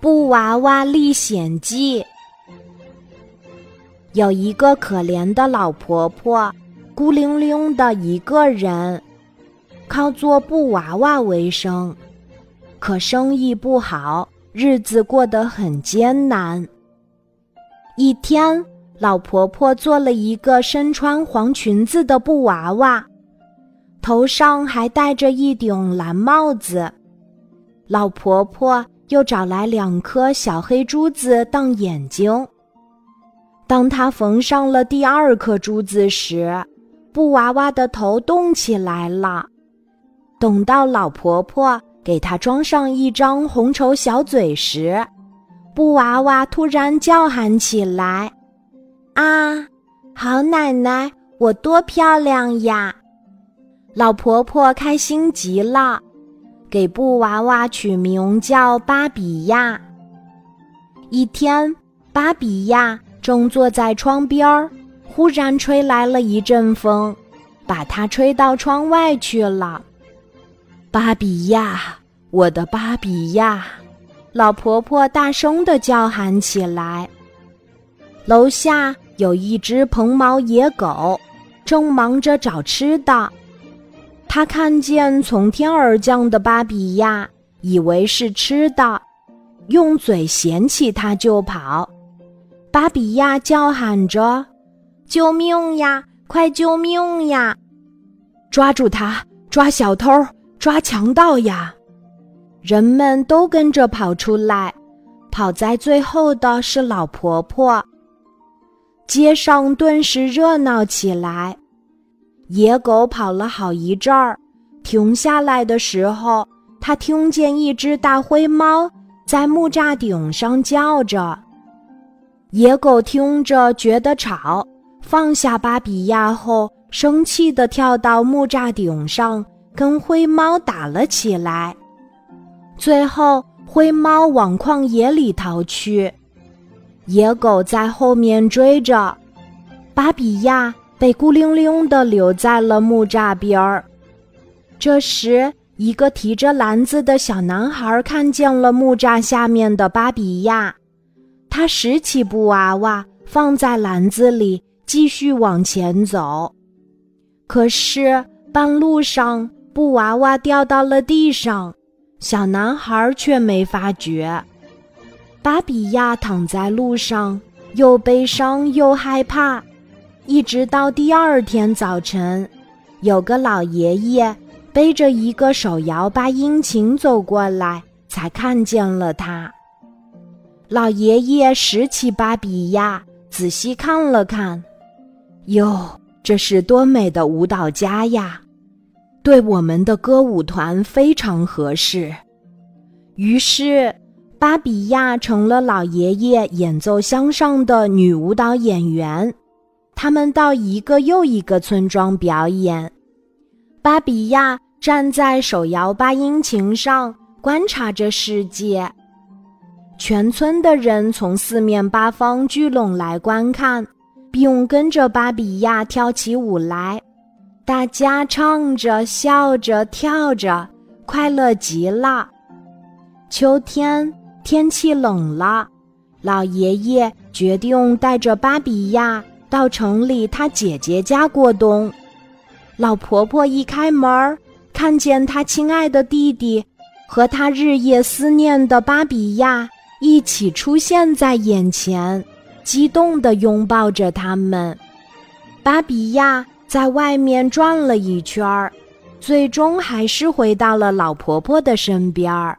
布娃娃历险记》。有一个可怜的老婆婆，孤零零的一个人，靠做布娃娃为生，可生意不好，日子过得很艰难。一天，老婆婆做了一个身穿黄裙子的布娃娃，头上还戴着一顶蓝帽子。老婆婆又找来两颗小黑珠子当眼睛。当她缝上了第二颗珠子时，布娃娃的头动起来了。等到老婆婆给她装上一张红绸小嘴时，布娃娃突然叫喊起来：“啊，好奶奶，我多漂亮呀！”老婆婆开心极了，给布娃娃取名叫芭比亚。一天，芭比亚正坐在窗边儿，忽然吹来了一阵风，把它吹到窗外去了。芭比亚，我的芭比亚！老婆婆大声的叫喊起来。楼下有一只蓬毛野狗，正忙着找吃的。他看见从天而降的芭比亚，以为是吃的，用嘴衔起它就跑。芭比亚叫喊着：“救命呀！快救命呀！抓住它！抓小偷！抓强盗呀！”人们都跟着跑出来，跑在最后的是老婆婆。街上顿时热闹起来。野狗跑了好一阵儿，停下来的时候，它听见一只大灰猫在木栅顶上叫着。野狗听着觉得吵，放下芭比亚后，生气地跳到木栅顶上，跟灰猫打了起来。最后，灰猫往旷野里逃去，野狗在后面追着，芭比亚被孤零零的留在了木栅边儿。这时，一个提着篮子的小男孩看见了木栅下面的芭比亚，他拾起布娃娃放在篮子里，继续往前走。可是半路上，布娃娃掉到了地上。小男孩却没发觉，芭比亚躺在路上，又悲伤又害怕。一直到第二天早晨，有个老爷爷背着一个手摇八音琴走过来，才看见了他。老爷爷拾起芭比亚，仔细看了看，哟，这是多美的舞蹈家呀！对我们的歌舞团非常合适，于是芭比亚成了老爷爷演奏箱上的女舞蹈演员。他们到一个又一个村庄表演，巴比亚站在手摇八音琴上观察着世界。全村的人从四面八方聚拢来观看，并跟着芭比亚跳起舞来。大家唱着、笑着、跳着，快乐极了。秋天天气冷了，老爷爷决定带着芭比亚到城里他姐姐家过冬。老婆婆一开门，看见她亲爱的弟弟和她日夜思念的巴比亚一起出现在眼前，激动地拥抱着他们。芭比亚。在外面转了一圈儿，最终还是回到了老婆婆的身边儿。